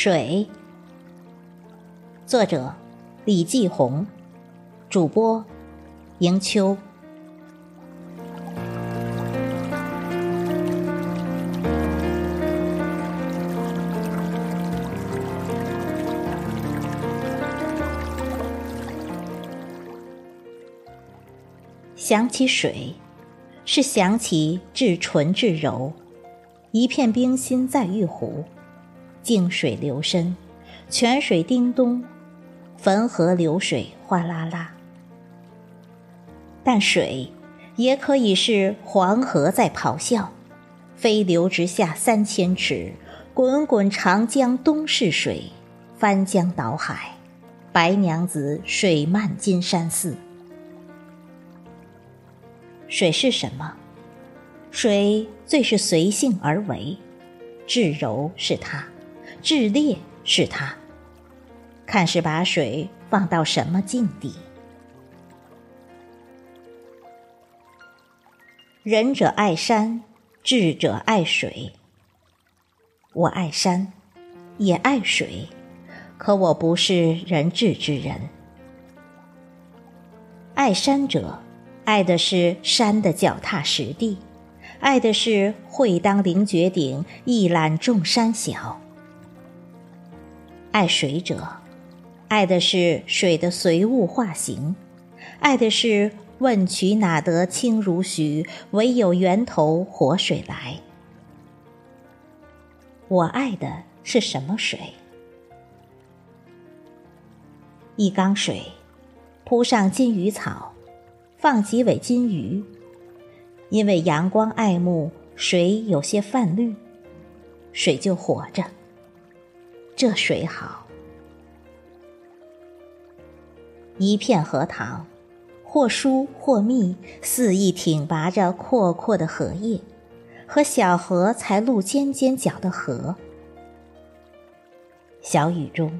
水，作者李继红，主播迎秋。想起水，是想起至纯至柔，一片冰心在玉壶。静水流深，泉水叮咚，汾河流水哗啦啦。但水也可以是黄河在咆哮，飞流直下三千尺，滚滚长江东逝水，翻江倒海，白娘子水漫金山寺。水是什么？水最是随性而为，至柔是它。炽烈是它，看是把水放到什么境地。仁者爱山，智者爱水。我爱山，也爱水，可我不是仁智之人。爱山者，爱的是山的脚踏实地，爱的是会当凌绝顶，一览众山小。爱水者，爱的是水的随物化形，爱的是问渠哪得清如许，唯有源头活水来。我爱的是什么水？一缸水，铺上金鱼草，放几尾金鱼，因为阳光爱慕，水有些泛绿，水就活着。这水好，一片荷塘，或疏或密，肆意挺拔着阔阔的荷叶，和小荷才露尖尖角的荷。小雨中，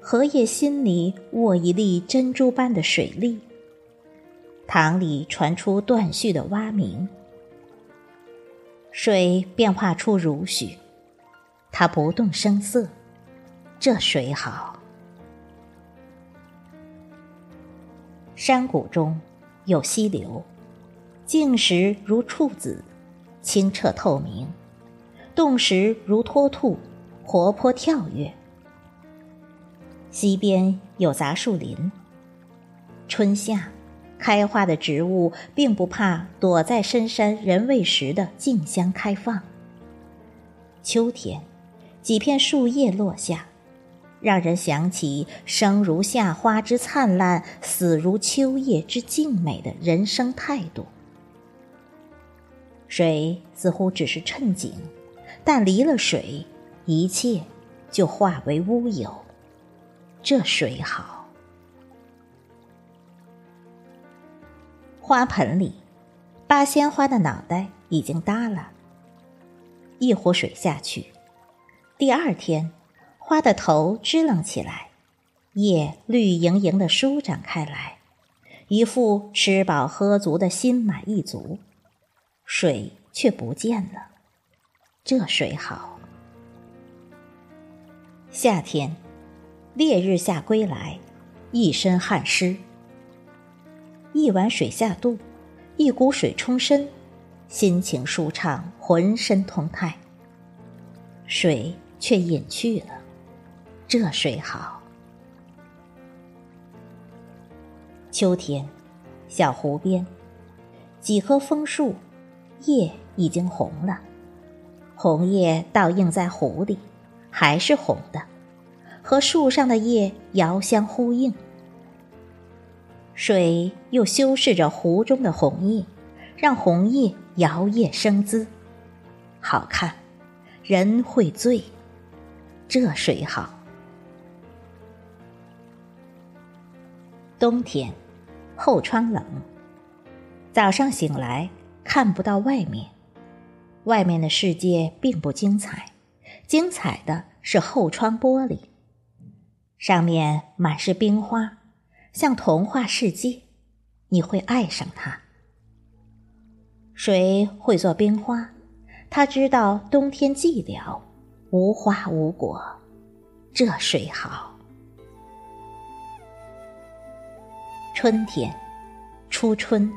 荷叶心里握一粒珍珠般的水粒。塘里传出断续的蛙鸣，水变化出如许，它不动声色。这水好，山谷中有溪流，静时如处子，清澈透明；动时如脱兔，活泼跳跃。溪边有杂树林，春夏开花的植物并不怕躲在深山人未识的竞相开放。秋天，几片树叶落下。让人想起生如夏花之灿烂，死如秋叶之静美的人生态度。水似乎只是衬景，但离了水，一切就化为乌有。这水好。花盆里，八仙花的脑袋已经耷了。一壶水下去，第二天。花的头支棱起来，叶绿莹莹的舒展开来，一副吃饱喝足的心满意足。水却不见了，这水好。夏天，烈日下归来，一身汗湿。一碗水下肚，一股水冲身，心情舒畅，浑身通泰。水却隐去了。这水好。秋天，小湖边，几棵枫树，叶已经红了，红叶倒映在湖里，还是红的，和树上的叶遥相呼应。水又修饰着湖中的红叶，让红叶摇曳生姿，好看，人会醉。这水好。冬天，后窗冷。早上醒来看不到外面，外面的世界并不精彩，精彩的是后窗玻璃，上面满是冰花，像童话世界，你会爱上它。谁会做冰花？他知道冬天寂寥，无花无果，这水好。春天，初春，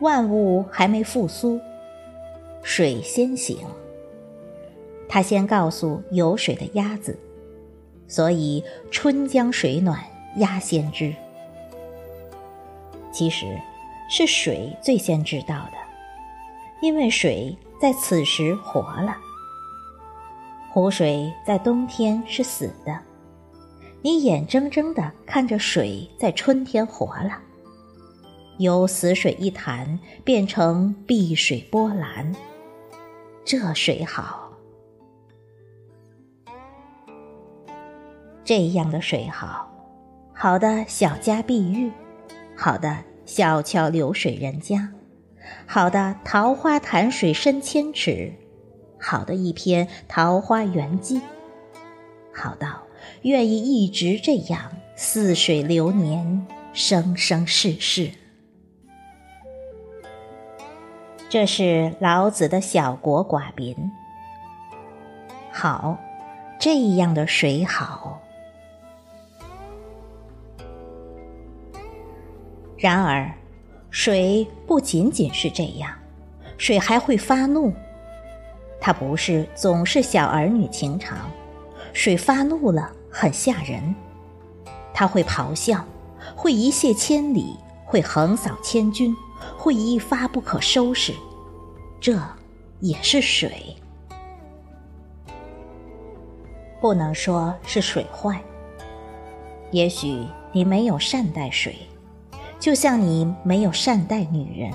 万物还没复苏，水先醒。它先告诉有水的鸭子，所以春江水暖鸭先知。其实，是水最先知道的，因为水在此时活了。湖水在冬天是死的，你眼睁睁的看着水在春天活了，由死水一潭变成碧水波澜，这水好。这样的水好，好的小家碧玉，好的小桥流水人家，好的桃花潭水深千尺，好的一篇桃花源记，好到愿意一直这样似水流年，生生世世。这是老子的小国寡民。好，这样的水好。然而，水不仅仅是这样，水还会发怒。它不是总是小儿女情长，水发怒了很吓人。它会咆哮，会一泻千里，会横扫千军，会一发不可收拾。这也是水，不能说是水坏。也许你没有善待水。就像你没有善待女人，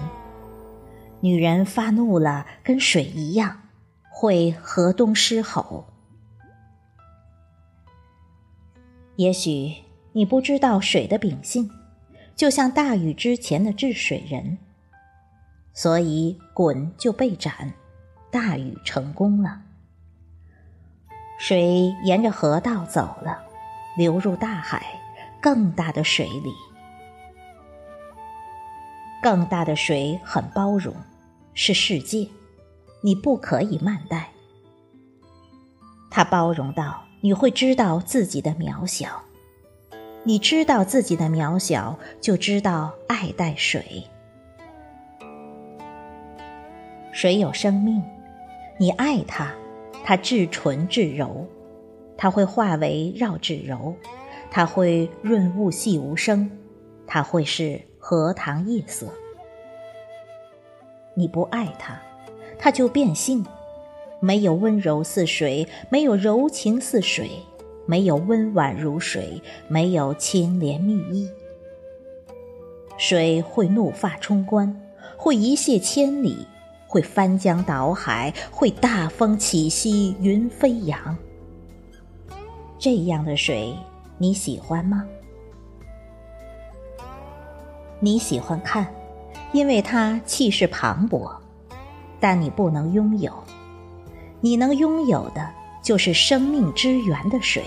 女人发怒了，跟水一样，会河东狮吼。也许你不知道水的秉性，就像大禹之前的治水人，所以鲧就被斩，大禹成功了。水沿着河道走了，流入大海，更大的水里。更大的水很包容，是世界，你不可以慢待。它包容到你会知道自己的渺小，你知道自己的渺小，就知道爱戴水。水有生命，你爱它，它至纯至柔，它会化为绕至柔，它会润物细无声，它会是。荷塘夜色，你不爱它，它就变性。没有温柔似水，没有柔情似水，没有温婉如水，没有清莲蜜意。水会怒发冲冠，会一泻千里，会翻江倒海，会大风起兮云飞扬。这样的水，你喜欢吗？你喜欢看，因为它气势磅礴，但你不能拥有。你能拥有的，就是生命之源的水。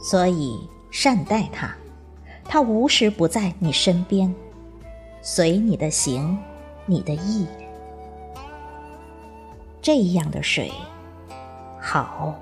所以善待它，它无时不在你身边，随你的行，你的意。这样的水，好。